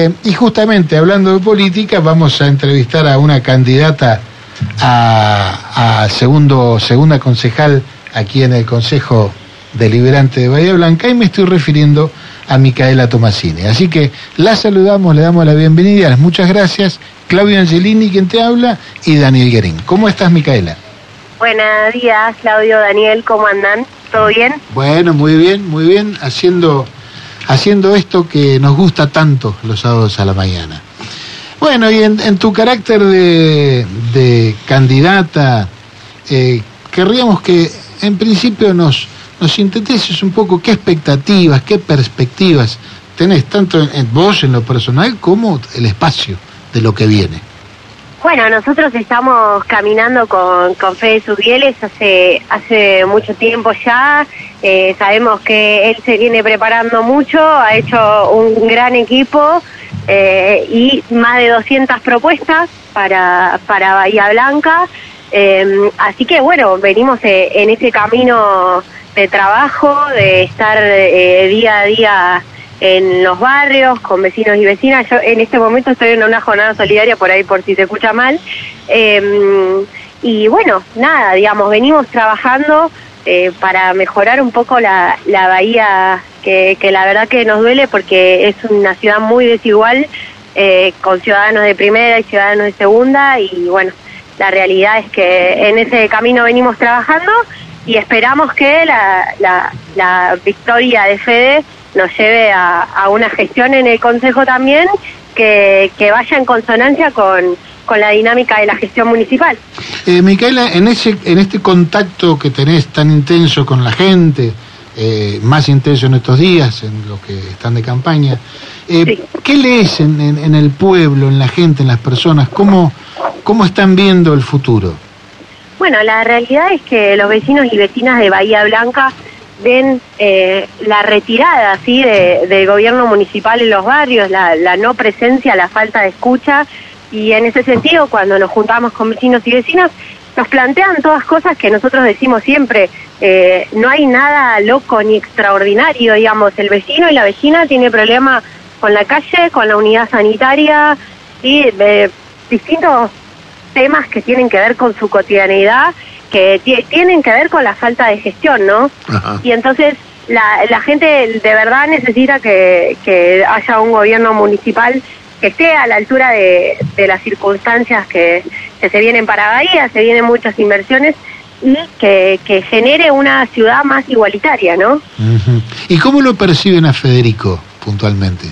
Eh, y justamente hablando de política, vamos a entrevistar a una candidata a, a segundo, segunda concejal aquí en el Consejo Deliberante de Bahía Blanca y me estoy refiriendo a Micaela Tomasini. Así que la saludamos, le damos la bienvenida, muchas gracias. Claudio Angelini, quien te habla, y Daniel Guerín. ¿Cómo estás, Micaela? Buenos días, Claudio, Daniel, ¿cómo andan? ¿Todo bien? Bueno, muy bien, muy bien, haciendo, haciendo esto que nos gusta tanto los sábados a la mañana. Bueno, y en, tu carácter de, candidata, eh, querríamos que en principio nos, nos sintetices un poco qué expectativas, qué perspectivas tenés, tanto en, vos en lo personal como el espacio de lo que viene. Bueno, nosotros estamos caminando con, con Fede Subieles hace, hace mucho tiempo ya. Eh, sabemos que él se viene preparando mucho, ha hecho un gran equipo eh, y más de 200 propuestas para, para Bahía Blanca. Eh, así que bueno, venimos en ese camino de trabajo, de estar eh, día a día en los barrios, con vecinos y vecinas. Yo en este momento estoy en una jornada solidaria, por ahí por si se escucha mal. Em, y bueno, nada, digamos, venimos trabajando eh, para mejorar un poco la, la bahía, que, que, la verdad que nos duele porque es una ciudad muy desigual, eh, con ciudadanos de primera y ciudadanos de segunda, y bueno, la realidad es que en ese camino venimos trabajando y esperamos que la, la, victoria de Fede nos lleve a, una gestión en el Consejo también que, vaya en consonancia con, la dinámica de la gestión municipal. Eh, Micaela, en, ese, en este contacto que tenés tan intenso con la gente, eh, más intenso en estos días, en los que están de campaña, eh, ¿qué lees en, en, el pueblo, en la gente, en las personas? ¿Cómo, ¿Cómo están viendo el futuro? Bueno, la realidad es que los vecinos y vecinas de Bahía Blanca ven eh, la retirada ¿sí? del gobierno municipal en los barrios, la, no presencia, la falta de escucha. Y en ese sentido cuando nos juntamos con vecinos y vecinas nos plantean todas cosas que nosotros decimos siempre, eh, no hay nada loco ni extraordinario, digamos, el vecino y la vecina tiene problemas con la calle, con la unidad sanitaria y eh, distintos temas que tienen que ver con su cotidianidad, que tienen que ver con la falta de gestión, ¿no? Y entonces la, la gente de verdad necesita que, que haya un gobierno municipal que esté a la altura de, de las circunstancias que, que, se vienen para Bahía, se vienen muchas inversiones y que, que genere una ciudad más igualitaria, ¿no? ¿Y cómo lo perciben a Federico puntualmente?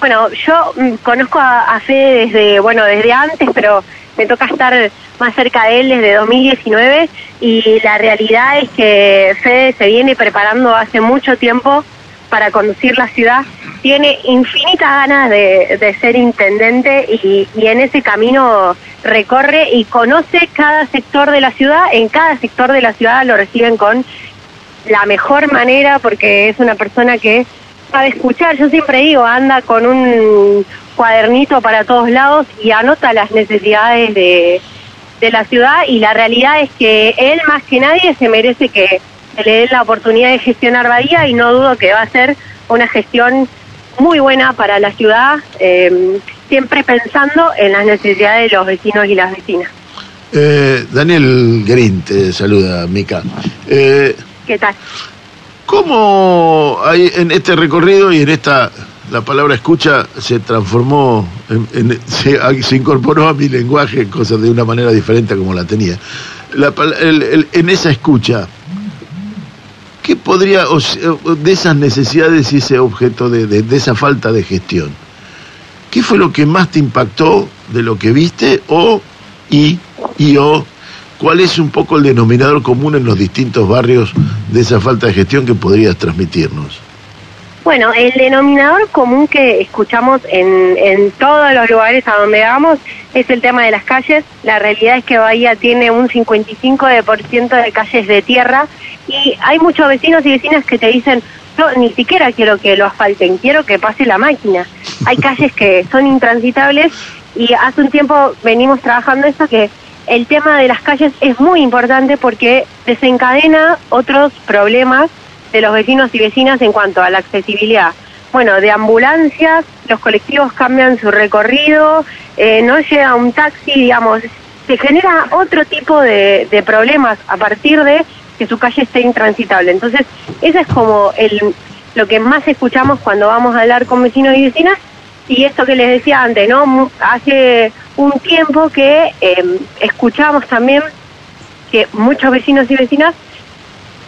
Bueno, yo mm, conozco a, a Fede desde, bueno, desde antes, pero me toca estar más cerca de él desde 2019 y la realidad es que Fede se viene preparando hace mucho tiempo para conducir la ciudad. Tiene infinitas ganas de, ser intendente y, en ese camino recorre y conoce cada sector de la ciudad. En cada sector de la ciudad lo reciben con la mejor manera porque es una persona que sabe escuchar. Yo siempre digo, anda con un, cuadernito para todos lados y anota las necesidades de, de la ciudad y la realidad es que él más que nadie se merece que le dé la oportunidad de gestionar Bahía y no dudo que va a ser una gestión muy buena para la ciudad, eh, siempre pensando en las necesidades de los vecinos y las vecinas. Eh, Daniel Green te saluda, Mica. Eh, ¿Qué tal? ¿Cómo hay en este recorrido y en esta la palabra escucha se transformó, en, se, incorporó a mi lenguaje, cosas de una manera diferente como la tenía. en esa escucha, ¿qué podría, de esas necesidades y ese objeto de, de, esa falta de gestión, qué fue lo que más te impactó de lo que viste o y, y o cuál es un poco el denominador común en los distintos barrios de esa falta de gestión que podrías transmitirnos? Bueno, el denominador común que escuchamos en, en todos los lugares a donde vamos es el tema de las calles. La realidad es que Bahía tiene un 55% de calles de tierra y hay muchos vecinos y vecinas que te dicen, yo ni siquiera quiero que lo asfalten, quiero que pase la máquina. Hay calles que son intransitables y hace un tiempo venimos trabajando eso que el tema de las calles es muy importante porque desencadena otros problemas de los vecinos y vecinas en cuanto a la accesibilidad. bueno, de ambulancias, los colectivos cambian su recorrido, eh, no llega un taxi, digamos, se genera otro tipo de, problemas a partir de que su calle esté intransitable. Entonces, eso es como el, lo que más escuchamos cuando vamos a hablar con vecinos y vecinas. Y esto que les decía antes, ¿no? Hace un tiempo que eh, escuchamos también que muchos vecinos y vecinas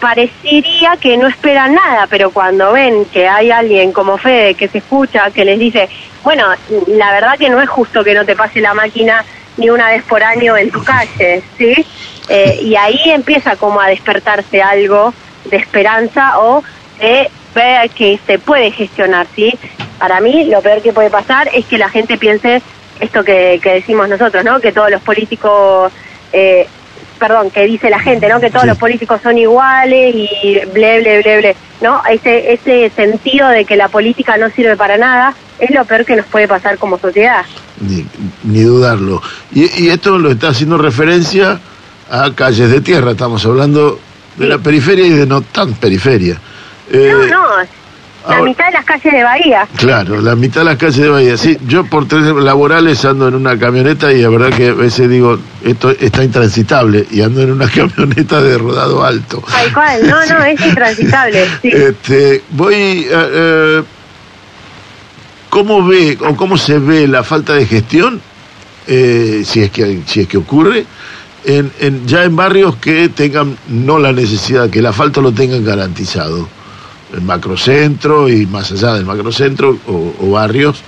parecería que no esperan nada, pero cuando ven que hay alguien como Fede que se escucha, que les dice, bueno, la verdad que no es justo que no te pase la máquina ni una vez por año en tu calle, ¿sí? Eh, y ahí empieza como a despertarse algo de esperanza o de ver que se puede gestionar, ¿sí? Para mí lo peor que puede pasar es que la gente piense esto que, que decimos nosotros, ¿no? Que todos los políticos eh, perdón, que dice la gente, ¿no? Que todos los políticos son iguales y ble, ble, ble, ble, ¿no? Ese, ese sentido de que la política no sirve para nada es lo peor que nos puede pasar como sociedad. Ni, ni dudarlo. Y, y esto lo está haciendo referencia a calles de tierra, estamos hablando de Sí. la periferia y de no tan periferia. Eh, no, no, la mitad de las calles de Bahía. Claro, la mitad de las calles de Bahía. Sí, yo por tres laborales ando en una camioneta y la verdad que a veces digo, esto está intransitable y ando en una camioneta de rodado alto. Tal cual, no, no, es intransitable. Sí. Este, voy, eh, eh, ¿cómo ve o cómo se ve la falta de gestión, eh, si es que si es que ocurre, en, en- ya en barrios que tengan no la necesidad, que el asfalto lo tengan garantizado, el macrocentro y más allá del macrocentro o, o barrios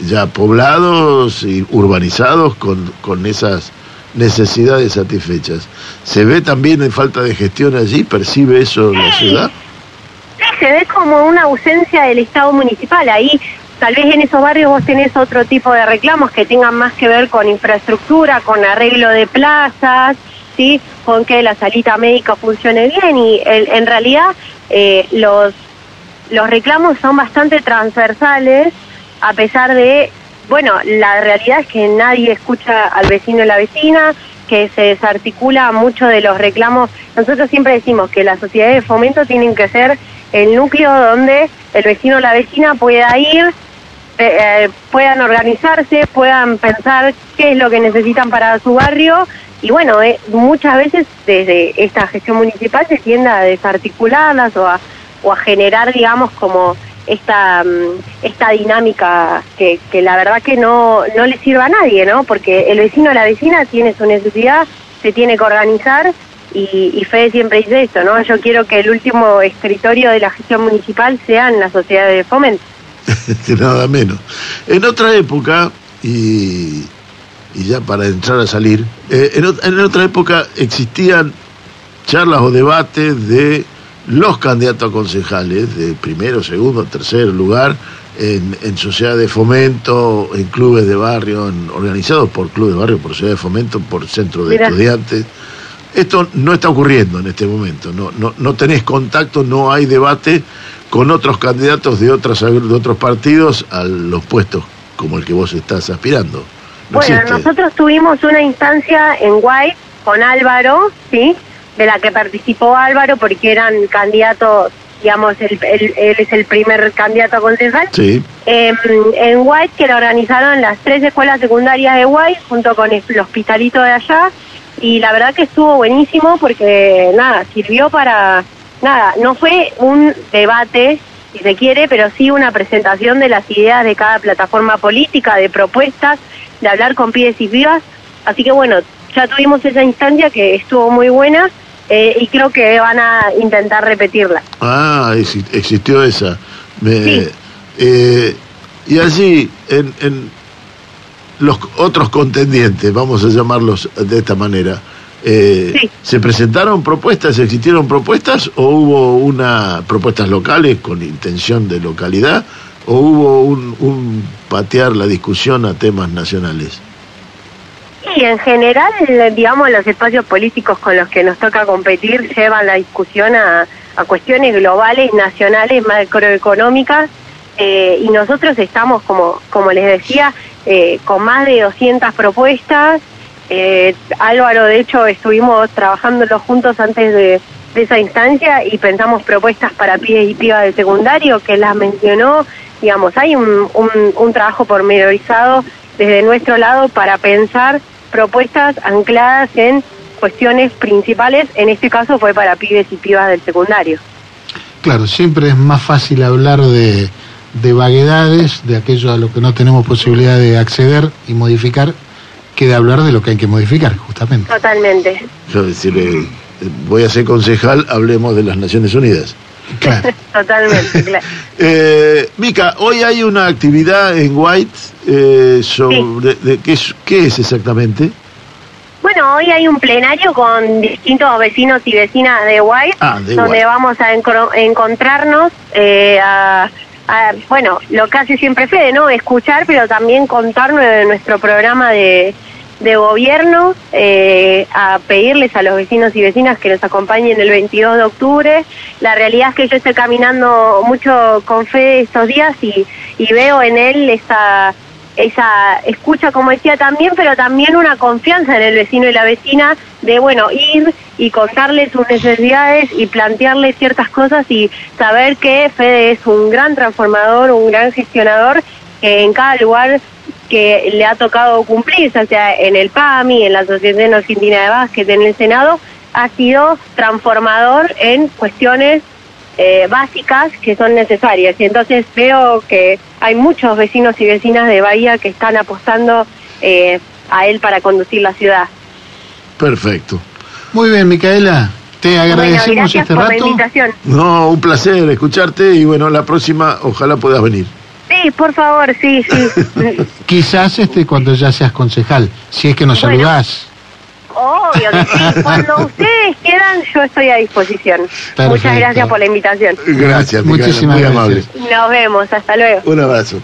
ya poblados y urbanizados con, con esas necesidades satisfechas. ¿Se ve también en falta de gestión allí? ¿Percibe eso la ciudad? Sí, se ve como una ausencia del Estado municipal. Ahí, tal vez en esos barrios vos tenés otro tipo de reclamos que tengan más que ver con infraestructura, con arreglo de plazas, ¿sí? Con que la salita médica funcione bien. Y en realidad eh, los, los reclamos son bastante transversales, a pesar de, bueno, la realidad es que nadie escucha al vecino y la vecina, que se desarticula mucho de los reclamos. Nosotros siempre decimos que las sociedades de fomento tienen que ser el núcleo donde el vecino o la vecina pueda ir, eh, eh, puedan organizarse, puedan pensar qué es lo que necesitan para su barrio. Y bueno, eh, muchas veces desde esta gestión municipal se tiende a desarticularlas o a, o a generar, digamos, como esta, mm, esta dinámica que, la verdad que no, no le sirve a nadie, ¿no? Porque el vecino o la vecina tiene su necesidad, se tiene que organizar y, y Fede siempre dice esto, ¿no? Yo quiero que el último escritorio de la gestión municipal sea en la sociedad de fomento. Nada menos. En otra época, y, y ya para entrar a salir, eh, en, ot- en otra época existían charlas o debates de los candidatos a concejales de primero, segundo, tercer lugar en, en sociedades de fomento, en clubes de barrio, en- organizados por clubes de barrio, por sociedades de fomento, por centros de Mira. estudiantes. Esto no está ocurriendo en este momento, no, no, no tenés contacto, no hay debate con otros candidatos de, otras, de otros partidos a los puestos como el que vos estás aspirando. No Bueno, existe. nosotros tuvimos una instancia en White con Álvaro, ¿sí? De la que participó Álvaro porque eran candidatos, digamos, él, él- él es el primer candidato a concejal. Sí, Em, en White, que lo organizaron las tres escuelas secundarias de White, junto con el hospitalito de allá, y la verdad que estuvo buenísimo porque, nada, sirvió para, nada, no fue un debate, si se quiere, pero sí una presentación de las ideas de cada plataforma política, de propuestas, de hablar con pibes y pibas, así que bueno, ya tuvimos esa instancia que estuvo muy buena, eh, y creo que van a intentar repetirla. Ah, exi- existió esa. Me- Sí. eh, y allí, en, en los otros contendientes, vamos a llamarlos de esta manera, eh, Sí. ¿se presentaron propuestas, existieron propuestas o hubo una propuestas locales con intención de localidad o hubo un, un patear la discusión a temas nacionales? Y en general, digamos, los espacios políticos con los que nos toca competir llevan la discusión a, a cuestiones globales, nacionales, macroeconómicas, eh, y nosotros estamos, como, como les decía, eh, con más de 200 propuestas. Eh, Álvaro, de hecho, estuvimos trabajándolo juntos antes de, esa instancia y pensamos propuestas para pibes y pibas del secundario que las mencionó, digamos, hay un, un, un trabajo pormenorizado desde nuestro lado para pensar propuestas ancladas en cuestiones principales, en este caso fue para pibes y pibas del secundario. Claro, siempre es más fácil hablar de, de vaguedades, de aquello a lo que no tenemos posibilidad de acceder y modificar, que de hablar de lo que hay que modificar, justamente. Totalmente. Yo decirle, voy a ser concejal, hablemos de las Naciones Unidas. Claro. Totalmente, claro. Eh, Mica, hoy hay una actividad en White eh, sobre de, ¿qué, es, qué es exactamente. Bueno, hoy hay un plenario con distintos vecinos y vecinas de White, Ah, de donde White. vamos a encro- encontrarnos eh, a, a, bueno, lo que hace siempre Fede, ¿no? Escuchar, pero también contarnos de nuestro programa de, de gobierno, eh, a pedirles a los vecinos y vecinas que nos acompañen el 22 de octubre. La realidad es que yo estoy caminando mucho con Fede estos días y, y veo en él esa esa escucha, como decía también, pero también una confianza en el vecino y la vecina de, bueno, ir y contarle sus necesidades y plantearle ciertas cosas y saber que Fede es un gran transformador, un gran gestionador que en cada lugar que le ha tocado cumplir, ya sea en el PAMI, en la Asociación Argentina de Básquet, en el Senado, ha sido transformador en cuestiones eh, básicas que son necesarias. Y entonces veo que hay muchos vecinos y vecinas de Bahía que están apostando eh, a él para conducir la ciudad. Perfecto. Muy bien, Micaela, te Bueno, agradecemos gracias este por la invitación. No, un placer escucharte y bueno, la próxima ojalá puedas venir. Sí, por favor, sí, sí. Quizás este cuando ya seas concejal, si es que nos Bueno. saludás. Obvio que sí. Cuando ustedes quieran, yo estoy a disposición. Perfecto. Muchas gracias por la invitación. Gracias, Muchísimas muy gracias. amable. Nos vemos, hasta luego. Un abrazo.